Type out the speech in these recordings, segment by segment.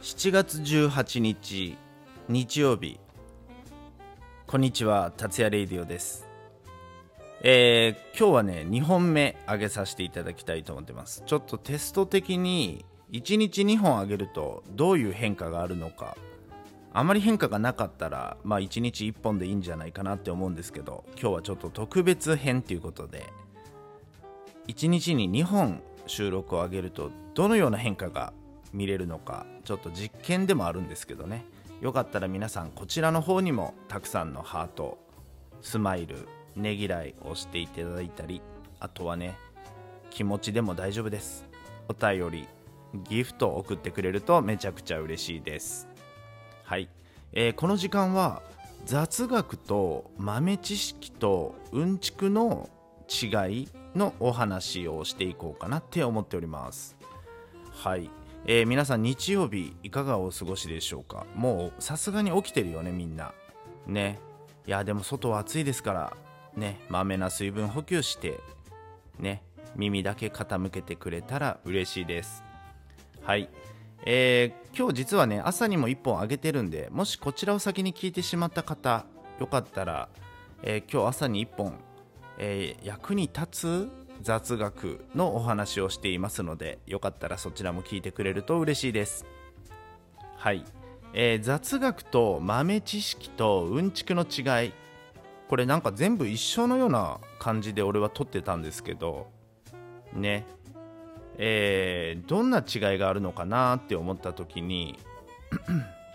7月18日日曜日。こんにちは達也レイディオです。えー、今日はね2本目上げさせていただきたいと思ってます。ちょっとテスト的に1日2本上げるとどういう変化があるのか。あまり変化がなかったらまあ1日1本でいいんじゃないかなって思うんですけど今日はちょっと特別編ということで1日に2本収録を上げるとどのような変化が見れるのかちょっと実験でもあるんですけどね。よかったら皆さんこちらの方にもたくさんのハートスマイルねぎらいをしていただいたりあとはね気持ちでも大丈夫です。お便りギフトを送ってくれるとめちゃくちゃ嬉しいです。はい、えー、この時間は雑学と豆知識とうんちくの違いのお話をしていこうかなって思っております。はい、えー、皆さん日曜日いかがお過ごしでしょうか？もうさすがに起きてるよねみんな。ね。いやでも外は暑いですからね。まめな水分補給してね。耳だけ傾けてくれたら嬉しいです。はい。えー、今日実はね朝にも1本あげてるんでもしこちらを先に聞いてしまった方よかったら、えー、今日朝に1本、えー、役に立つ雑学のお話をしていますのでよかったらそちらも聞いてくれると嬉しいです。はい、えー、雑学と豆知識とうんちくの違い。これなんか全部一緒のような感じで俺は撮ってたんですけど。ね。えー、どんな違いがあるのかなって思った時に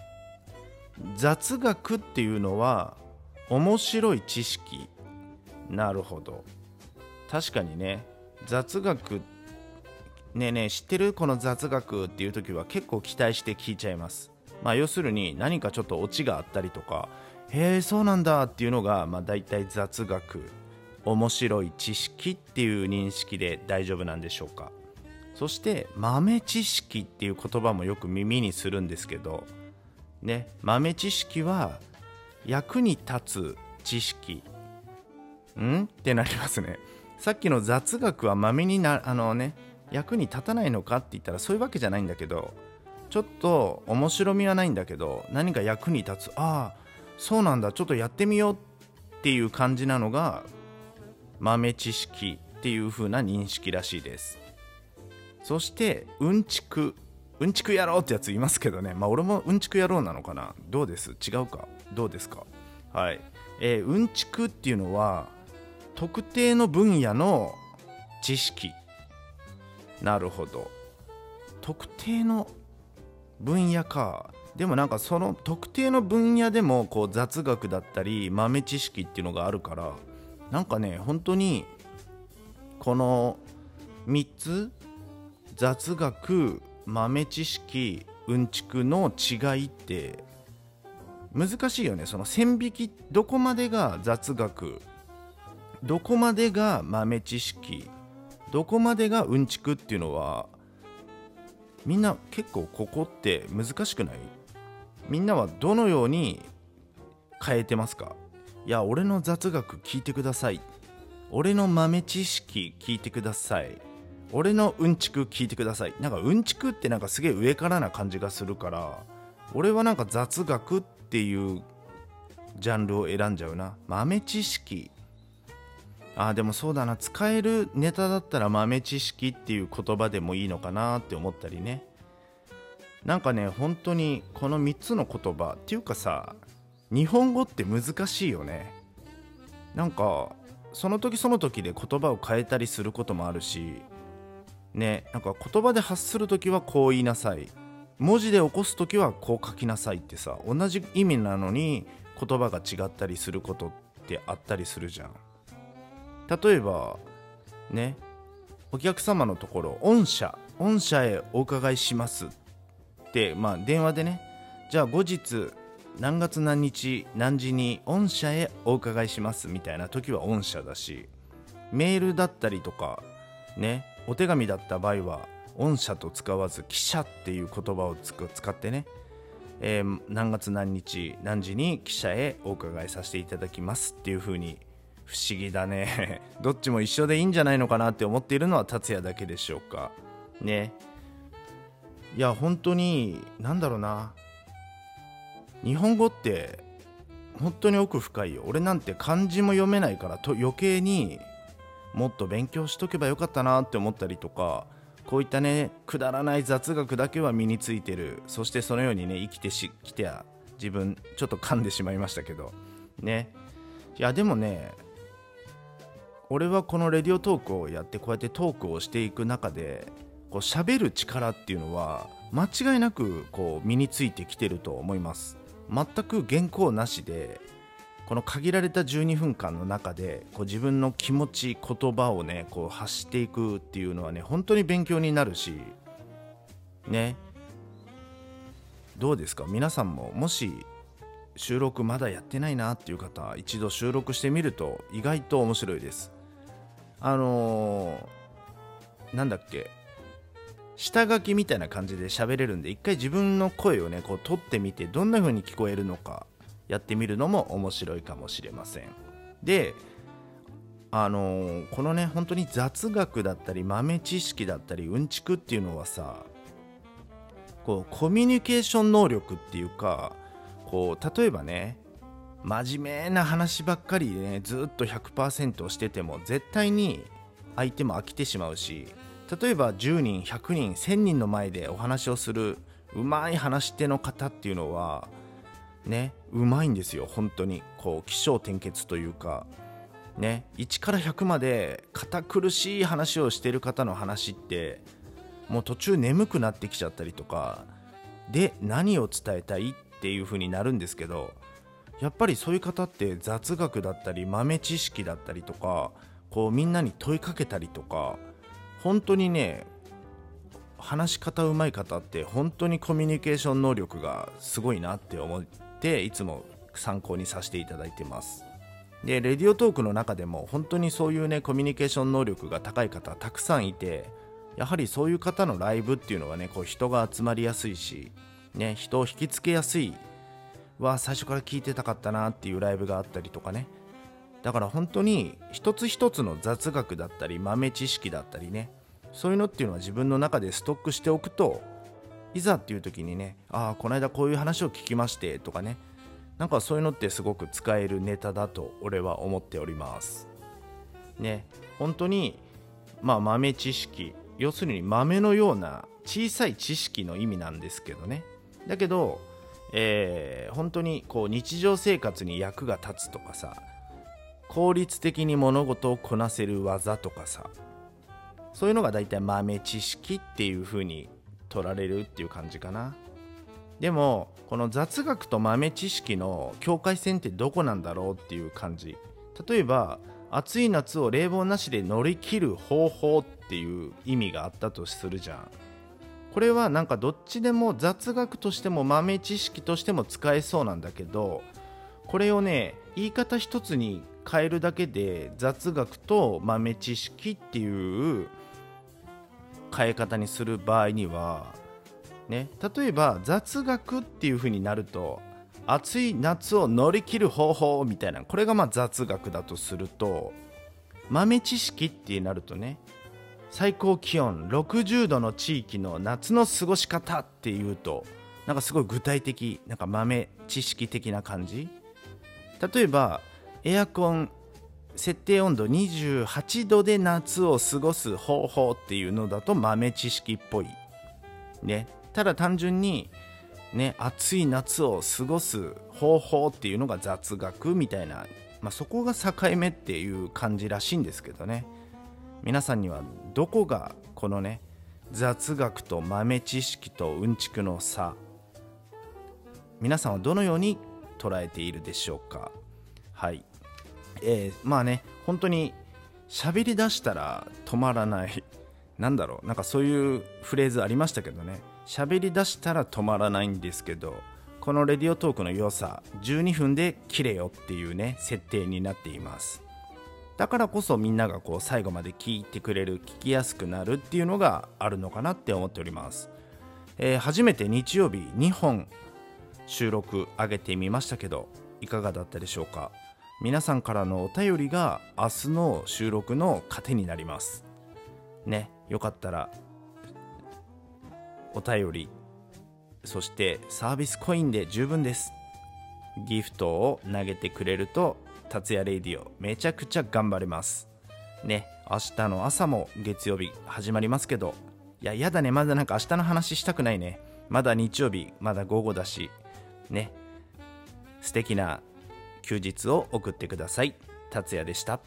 雑学っていうのは面白い知識。なるほど。確かにね雑学ねえねえ知ってる？この雑学っていう時は結構期待して聞いちゃいます。まあ要するに何かちょっとオチがあったりとかへえそうなんだっていうのがまあ大体雑学面白い知識っていう認識で大丈夫なんでしょうか。そして豆知識っていう言葉もよく耳にするんですけどね豆知識は役に立つ知識。ん？ってなりますね。さっきの雑学は豆になあのね役に立たないのかって言ったらそういうわけじゃないんだけどちょっと面白みはないんだけど何か役に立つ。ああそうなんだ。ちょっとやってみようっていう感じなのが豆知識っていう風な認識らしいです。そしてうんちく。うんちく野郎ってやついますけどね。まあ俺もうんちく野郎なのかな。どうです？違うか？どうですか？はい。えー、うんちくっていうのは特定の分野の知識。なるほど。特定の分野か。でもなんかその特定の分野でもこう雑学だったり豆知識っていうのがあるからなんかね本当にこの3つ雑学豆知識うんちくの違いって難しいよね。その線引きどこまでが雑学どこまでが豆知識どこまでがうんちくっていうのはみんな結構ここって難しくない？みんなはどのように変えてますか？いや俺の雑学聞いてください。俺の豆知識聞いてください。俺のうんちく聞いてください。なんかうんちくってなんかすげえ上からな感じがするから俺はなんか雑学っていうジャンルを選んじゃうな。豆知識あでもそうだな。使えるネタだったら豆知識っていう言葉でもいいのかなって思ったりね。なんかね本当にこの3つの言葉っていうかさ日本語って難しいよね。なんかその時その時で言葉を変えたりすることもあるしねなんか言葉で発する時はこう言いなさい。文字で起こす時はこう書きなさいってさ同じ意味なのに言葉が違ったりすることってあったりするじゃん。例えばねお客様のところ御社御社へお伺いしますってまあ電話でねじゃあ後日何月何日何時に御社へお伺いしますみたいな時は御社だしメールだったりとかねお手紙だった場合は御社と使わず記者っていう言葉を使ってね、えー、何月何日何時に記者へお伺いさせていただきますっていう風に不思議だね。どっちも一緒でいいんじゃないのかなって思っているのは達也だけでしょうか。ね。いや本当に何だろうな。日本語って本当に奥深いよ。俺なんて漢字も読めないからと余計にもっと勉強しとけばよかったなって思ったりとかこういったねくだらない雑学だけは身についてる。そしてそのようにね生きてきて自分ちょっと噛んでしまいましたけど。ね。いやでもね俺はこのレディオトークをやってこうやってトークをしていく中でこう喋る力っていうのは間違いなくこう身についてきてると思います。全く原稿なしでこの限られた12分間の中でこう自分の気持ち言葉をねこう発していくっていうのはね本当に勉強になるしね。どうですか？皆さんももし収録まだやってないなっていう方一度収録してみると意外と面白いです。あのー、なんだっけ下書きみたいな感じで喋れるんで一回自分の声をねこう撮ってみてどんな風に聞こえるのかやってみるのも面白いかもしれません。であのー、このね本当に雑学だったり豆知識だったりうんちくっていうのはさこうコミュニケーション能力っていうかこう例えばね真面目な話ばっかりでねずっと100%してても絶対に相手も飽きてしまうし例えば10人100人1000人の前でお話をするうまい話し手の方っていうのはねうまいんですよ本当に。こう起承転結というかね1から100まで堅苦しい話をしてる方の話ってもう途中眠くなってきちゃったりとかで何を伝えたいっていう風になるんですけどやっぱりそういう方って雑学だったり豆知識だったりとかこうみんなに問いかけたりとか本当にね話し方うまい方って本当にコミュニケーション能力がすごいなって思っていつも参考にさせていただいてます。でレディオトークの中でも本当にそういうねコミュニケーション能力が高い方たくさんいてやはりそういう方のライブっていうのはねこう人が集まりやすいしね人を引きつけやすいは最初から聞いてたかったなっていうライブがあったりとかね。だから本当に一つ一つの雑学だったり豆知識だったりね。そういうのっていうのは自分の中でストックしておくといざっていう時にねああこの間こういう話を聞きましてとかね。なんかそういうのってすごく使えるネタだと俺は思っております。ね。本当にまあ豆知識。要するに豆のような小さい知識の意味なんですけどね。だけどえー、本当にこう日常生活に役が立つとかさ効率的に物事をこなせる技とかさそういうのが大体豆知識っていう風に取られるっていう感じかな。でもこの雑学と豆知識の境界線ってどこなんだろうっていう感じ。例えば暑い夏を冷房なしで乗り切る方法っていう意味があったとするじゃん。これはなんかどっちでも雑学としても豆知識としても使えそうなんだけどこれをね言い方一つに変えるだけで雑学と豆知識っていう変え方にする場合にはね例えば雑学っていう風になると暑い夏を乗り切る方法みたいなこれがま雑学だとすると豆知識ってなるとね最高気温60度の地域の夏の過ごし方っていうとなんかすごい具体的なんか豆知識的な感じ？例えばエアコン設定温度28度で夏を過ごす方法っていうのだと豆知識っぽい。ね。ただ単純にね暑い夏を過ごす方法っていうのが雑学みたいな、まあ、そこが境目っていう感じらしいんですけどね。皆さんにはどこがこのね雑学と豆知識とうんちくの差皆さんはどのように捉えているでしょうか？はい。えー、まあね本当に喋り出したら止まらない。なんだろう。なんかそういうフレーズありましたけどね。喋り出したら止まらないんですけどこのレディオトークの良さ12分で切れよっていうね設定になっています。だからこそみんながこう最後まで聞いてくれる聞きやすくなるっていうのがあるのかなって思っております、えー、初めて日曜日2本収録上げてみましたけどいかがだったでしょうか？皆さんからのお便りが明日の収録の糧になります。ねよかったらお便りそしてサービスコインで十分です。ギフトを投げてくれると達也レディオめちゃくちゃ頑張れます。ね明日の朝も月曜日始まりますけどいややだねまだなんか明日の話したくないね。まだ日曜日まだ午後だし。ね素敵な休日を送ってください。達也でした。